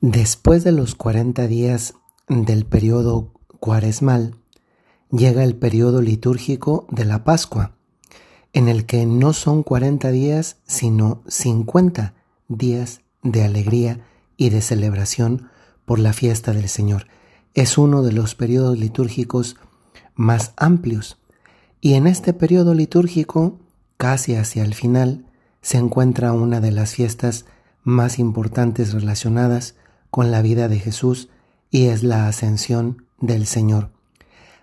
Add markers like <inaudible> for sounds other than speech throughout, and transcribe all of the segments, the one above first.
Después de los 40 días del periodo cuaresmal, llega el periodo litúrgico de la Pascua, en el que no son 40 días, sino 50 días de alegría y de celebración por la fiesta del Señor. Es uno de los periodos litúrgicos más amplios. Y en este periodo litúrgico, casi hacia el final, se encuentra una de las fiestas más importantes relacionadas con la vida de Jesús y es la ascensión del Señor.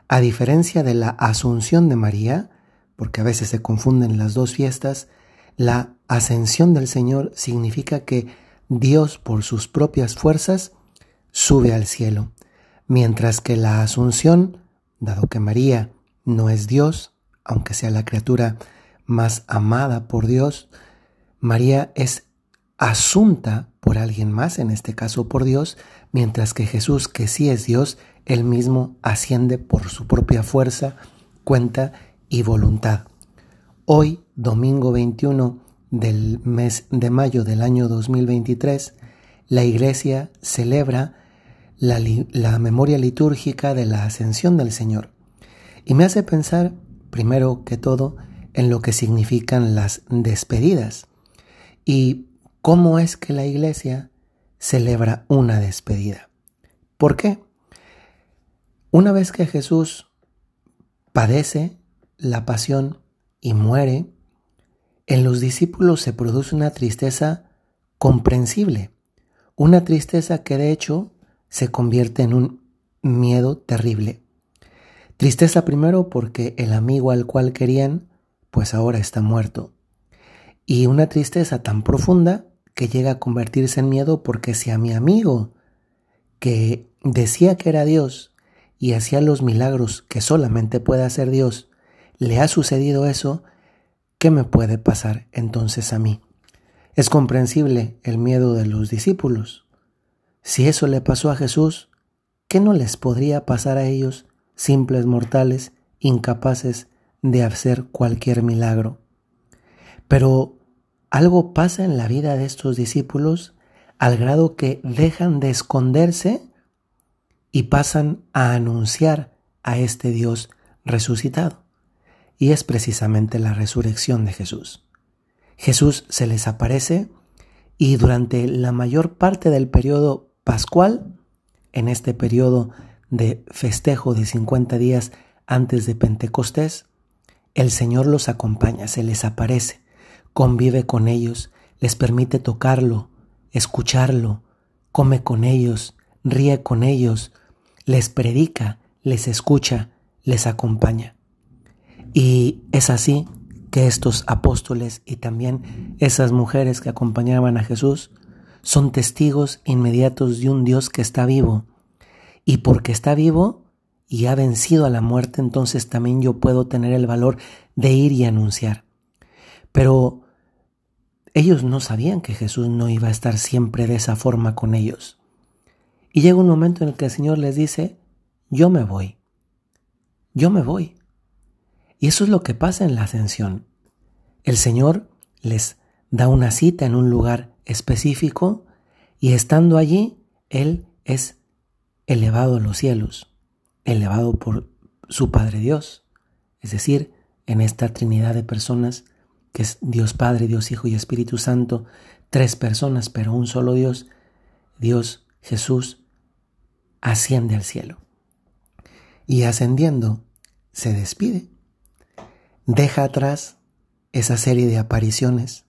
A diferencia de la asunción de María, porque a veces se confunden las dos fiestas, la ascensión del Señor significa que Dios por sus propias fuerzas sube al cielo, mientras que la asunción, dado que María no es Dios, aunque sea la criatura más amada por Dios, María es asunta por alguien más, en este caso por Dios, mientras que Jesús, que sí es Dios, él mismo asciende por su propia fuerza, cuenta y voluntad. Hoy, domingo 21 del mes de mayo del año 2023, la Iglesia celebra la, la, memoria litúrgica de la ascensión del Señor. Y me hace pensar, primero que todo, en lo que significan las despedidas y cómo es que la Iglesia celebra una despedida. ¿Por qué? Una vez que Jesús padece la pasión y muere, en los discípulos se produce una tristeza comprensible, una tristeza que de hecho se convierte en un miedo terrible. Tristeza primero porque el amigo al cual querían, pues ahora está muerto. Y una tristeza tan profunda que llega a convertirse en miedo porque si a mi amigo, que decía que era Dios y hacía los milagros que solamente puede hacer Dios, le ha sucedido eso, ¿qué me puede pasar entonces a mí? Es comprensible el miedo de los discípulos. Si eso le pasó a Jesús, ¿qué no les podría pasar a ellos, simples mortales, incapaces de hacer cualquier milagro? Pero algo pasa en la vida de estos discípulos al grado que dejan de esconderse y pasan a anunciar a este Dios resucitado y es precisamente la resurrección de Jesús. Jesús se les aparece y durante la mayor parte del periodo pascual, en este periodo de festejo de 50 días antes de Pentecostés, el Señor los acompaña, se les aparece, convive con ellos, les permite tocarlo, escucharlo, come con ellos, ríe con ellos, les predica, les escucha, les acompaña. Y es así que estos apóstoles y también esas mujeres que acompañaban a Jesús son testigos inmediatos de un Dios que está vivo. Y porque está vivo y ha vencido a la muerte, entonces también yo puedo tener el valor de ir y anunciar. Pero ellos no sabían que Jesús no iba a estar siempre de esa forma con ellos. Y llega un momento en el que el Señor les dice, yo me voy, yo me voy. Y eso es lo que pasa en la ascensión. El Señor les da una cita en un lugar específico y estando allí, Él es elevado a los cielos, elevado por su Padre Dios. Es decir, en esta Trinidad de personas, que es Dios Padre, Dios Hijo y Espíritu Santo, tres personas, pero un solo Dios, Dios Jesús, asciende al cielo. Y ascendiendo, se despide deja atrás esa serie de apariciones,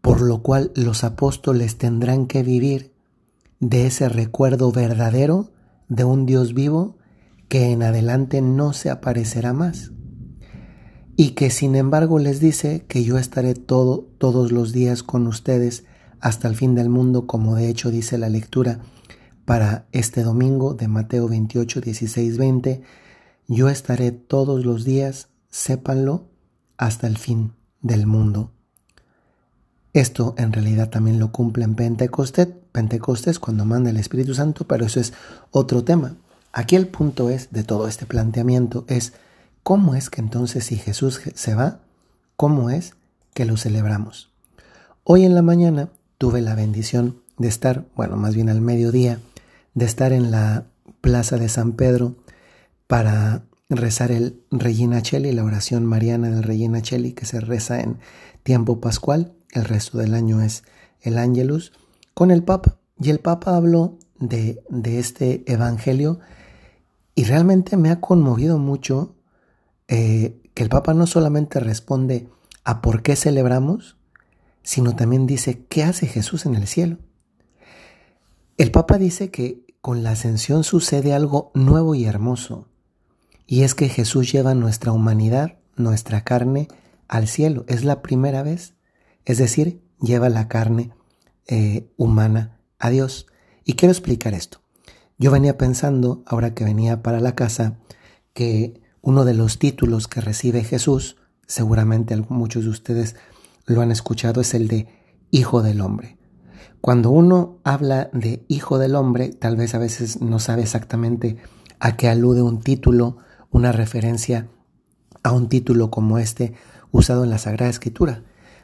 por lo cual los apóstoles tendrán que vivir de ese recuerdo verdadero de un Dios vivo que en adelante no se aparecerá más y que sin embargo les dice que yo estaré todo, todos los días con ustedes hasta el fin del mundo, como de hecho dice la lectura para este domingo de Mateo 28, 16, 20, yo estaré todos los días sépanlo hasta el fin del mundo. Esto en realidad también lo cumple en Pentecostés, Pentecostés cuando manda el Espíritu Santo, pero eso es otro tema. Aquí el punto es de todo este planteamiento es cómo es que entonces si Jesús se va, cómo es que lo celebramos. Hoy en la mañana tuve la bendición de estar, bueno, más bien al mediodía, de estar en la plaza de San Pedro para rezar el Regina Cheli, la oración mariana del Regina Cheli que se reza en tiempo pascual, el resto del año es el Ángelus, con el Papa. Y el Papa habló de, de este Evangelio y realmente me ha conmovido mucho eh, que el Papa no solamente responde a por qué celebramos, sino también dice qué hace Jesús en el cielo. El Papa dice que con la ascensión sucede algo nuevo y hermoso, y es que Jesús lleva nuestra humanidad, nuestra carne, al cielo. Es la primera vez, es decir, lleva la carne eh, humana a Dios. Y quiero explicar esto. Yo venía pensando, ahora que venía para la casa, que uno de los títulos que recibe Jesús, seguramente muchos de ustedes lo han escuchado, es el de Hijo del Hombre. Cuando uno habla de Hijo del Hombre, tal vez a veces no sabe exactamente a qué alude un título, una referencia a un título como este usado en la Sagrada Escritura.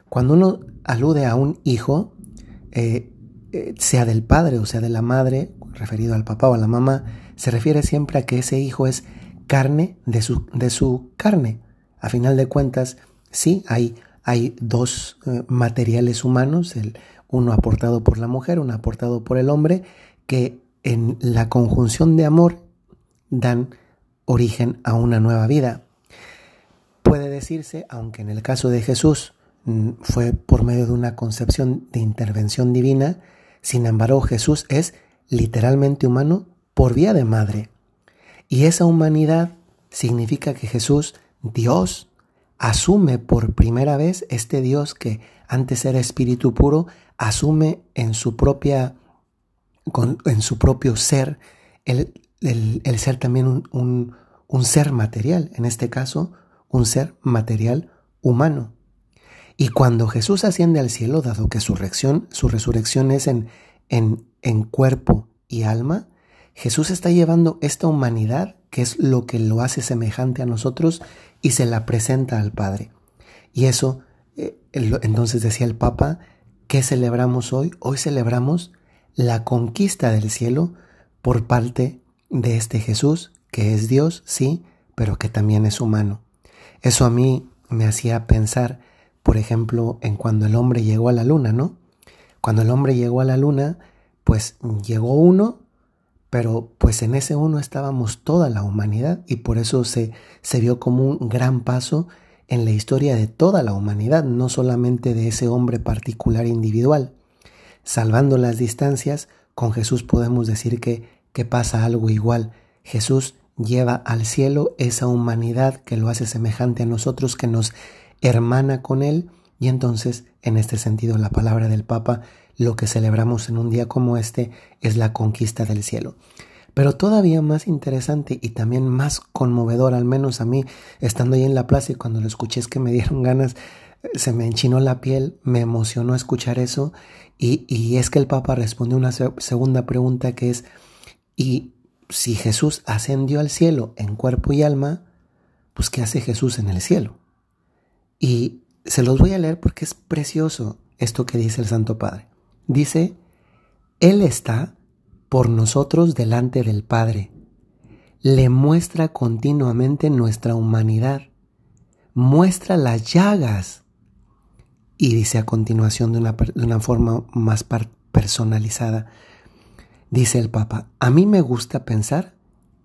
Cuando uno alude a un hijo, eh, eh, sea del padre o sea de la madre, referido al papá o a la mamá, se refiere siempre a que ese hijo es carne de su, de su carne. A final de cuentas, sí, hay, hay dos eh, materiales humanos, el, uno aportado por la mujer, uno aportado por el hombre, que en la conjunción de amor dan origen a una nueva vida. Puede decirse, aunque en el caso de Jesús mm, fue por medio de una concepción de intervención divina, sin embargo Jesús es literalmente humano por vía de madre. Y esa humanidad significa que Jesús, Dios, asume por primera vez este Dios que antes era espíritu puro, asume en su propia, en su propio ser, el, ser también un, un ser material, en este caso, un ser material humano. Y cuando Jesús asciende al cielo, dado que su resurrección, su resurrección es en, en, en cuerpo y alma, Jesús está llevando esta humanidad, que es lo que lo hace semejante a nosotros, y se la presenta al Padre. Y eso, eh, entonces decía el Papa, ¿qué celebramos hoy? Hoy celebramos la conquista del cielo por parte de este Jesús, que es Dios, sí, pero que también es humano. Eso a mí me hacía pensar, por ejemplo, en cuando el hombre llegó a la luna, ¿no? Cuando el hombre llegó a la luna, pues llegó uno pero pues en ese uno estábamos toda la humanidad y por eso se, se vio como un gran paso en la historia de toda la humanidad, no solamente de ese hombre particular individual. Salvando las distancias, con Jesús podemos decir que, que pasa algo igual. Jesús lleva al cielo esa humanidad que lo hace semejante a nosotros, que nos hermana con Él, y entonces, en este sentido, la palabra del Papa lo que celebramos en un día como este es la conquista del cielo. Pero todavía más interesante y también más conmovedor, al menos a mí, estando ahí en la plaza y cuando lo escuché es que me <laughs> dieron ganas, se me enchinó la piel, me emocionó escuchar eso y, es que el Papa respondió una segunda pregunta que es, ¿y si Jesús ascendió al cielo en cuerpo y alma, pues ¿qué hace Jesús en el cielo? Y se los voy a leer porque es precioso esto que dice el Santo Padre. Dice, Él está por nosotros delante del Padre. Le muestra continuamente nuestra humanidad. Muestra las llagas. Y dice a continuación de una, de una forma más personalizada, dice el Papa, a mí me gusta pensar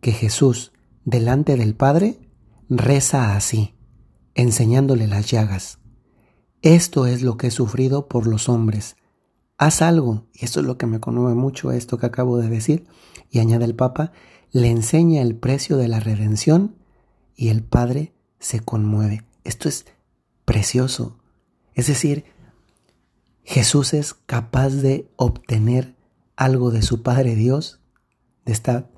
que Jesús, delante del Padre, reza así, enseñándole las llagas. Esto es lo que he sufrido por los hombres haz algo, y esto es lo que me conmueve mucho, esto que acabo de decir, y añade el Papa, le enseña el precio de la redención y el Padre se conmueve. Esto es precioso. Es decir, Jesús es capaz de obtener algo de su Padre Dios, de esta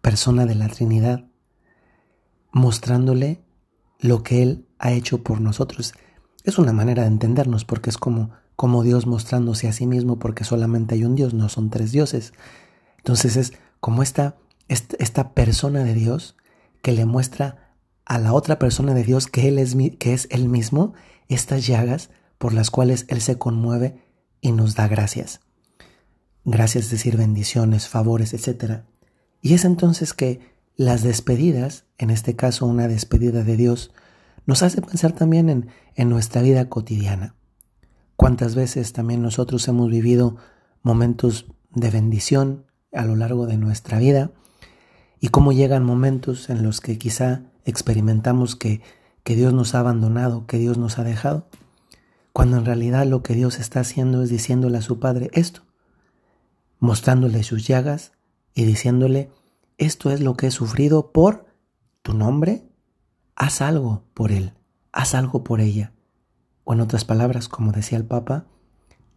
persona de la Trinidad, mostrándole lo que Él ha hecho por nosotros. Es una manera de entendernos porque es como como Dios mostrándose a sí mismo porque solamente hay un Dios, no son tres dioses. Entonces es como esta, esta persona de Dios que le muestra a la otra persona de Dios que, él es, que es Él mismo estas llagas por las cuales Él se conmueve y nos da gracias. gracias es decir bendiciones, favores, etc. Y es entonces que las despedidas, en este caso una despedida de Dios, nos hace pensar también en, en nuestra vida cotidiana. ¿Cuántas veces también nosotros hemos vivido momentos de bendición a lo largo de nuestra vida? Y cómo llegan momentos en los que quizá experimentamos que, que Dios nos ha abandonado, que Dios nos ha dejado, cuando en realidad lo que Dios está haciendo es diciéndole a su Padre esto, mostrándole sus llagas y diciéndole, esto es lo que he sufrido por tu nombre, haz algo por él, haz algo por ella. O en otras palabras, como decía el Papa,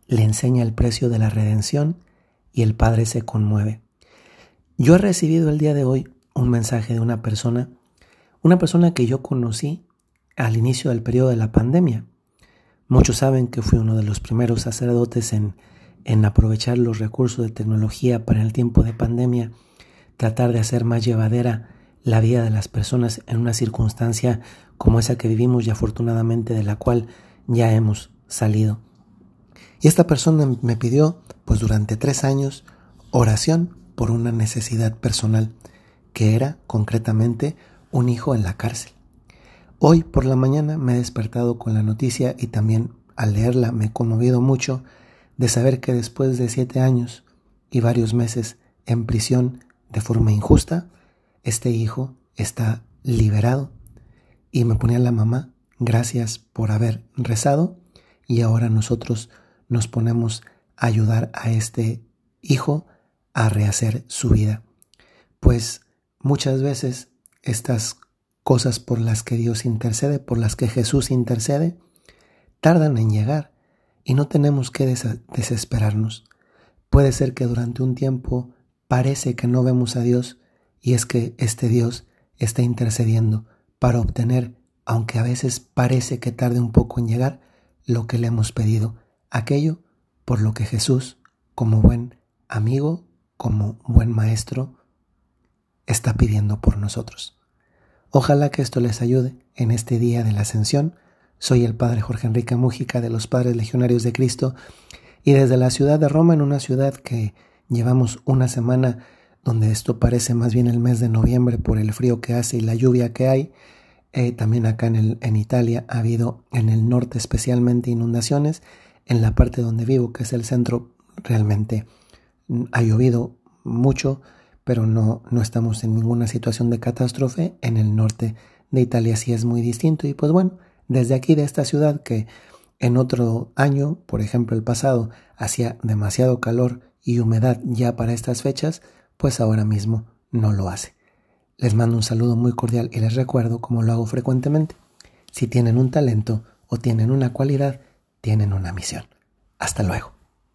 le enseña el precio de la redención y el Padre se conmueve. Yo he recibido el día de hoy un mensaje de una persona, una persona que yo conocí al inicio del periodo de la pandemia. Muchos saben que fui uno de los primeros sacerdotes en, en aprovechar los recursos de tecnología para el tiempo de pandemia, tratar de hacer más llevadera la vida de las personas en una circunstancia como esa que vivimos y afortunadamente de la cual ya hemos salido. Y esta persona me pidió, pues durante tres años, oración por una necesidad personal, que era concretamente un hijo en la cárcel. Hoy por la mañana me he despertado con la noticia y también al leerla me he conmovido mucho de saber que después de siete años y varios meses en prisión de forma injusta, este hijo está liberado. Y me ponía la mamá, gracias por haber rezado y ahora nosotros nos ponemos a ayudar a este hijo a rehacer su vida. Pues muchas veces estas cosas por las que Dios intercede, por las que Jesús intercede, tardan en llegar y no tenemos que desesperarnos. Puede ser que durante un tiempo parece que no vemos a Dios y es que este Dios está intercediendo para obtener, aunque a veces parece que tarde un poco en llegar, lo que le hemos pedido, aquello por lo que Jesús, como buen amigo, como buen maestro, está pidiendo por nosotros. Ojalá que esto les ayude en este día de la ascensión. Soy el Padre Jorge Enrique Mújica de los Padres Legionarios de Cristo y desde la ciudad de Roma, en una ciudad que llevamos una semana donde esto parece más bien el mes de noviembre por el frío que hace y la lluvia que hay, eh, también acá en, el, en Italia ha habido en el norte especialmente inundaciones en la parte donde vivo, que es el centro, realmente ha llovido mucho, pero no, no estamos en ninguna situación de catástrofe. En el norte de Italia sí es muy distinto. Y pues bueno, desde aquí de esta ciudad que en otro año, por ejemplo el pasado, hacía demasiado calor y humedad ya para estas fechas, pues ahora mismo no lo hace. Les mando un saludo muy cordial y les recuerdo, como lo hago frecuentemente, si tienen un talento o tienen una cualidad, tienen una misión. Hasta luego.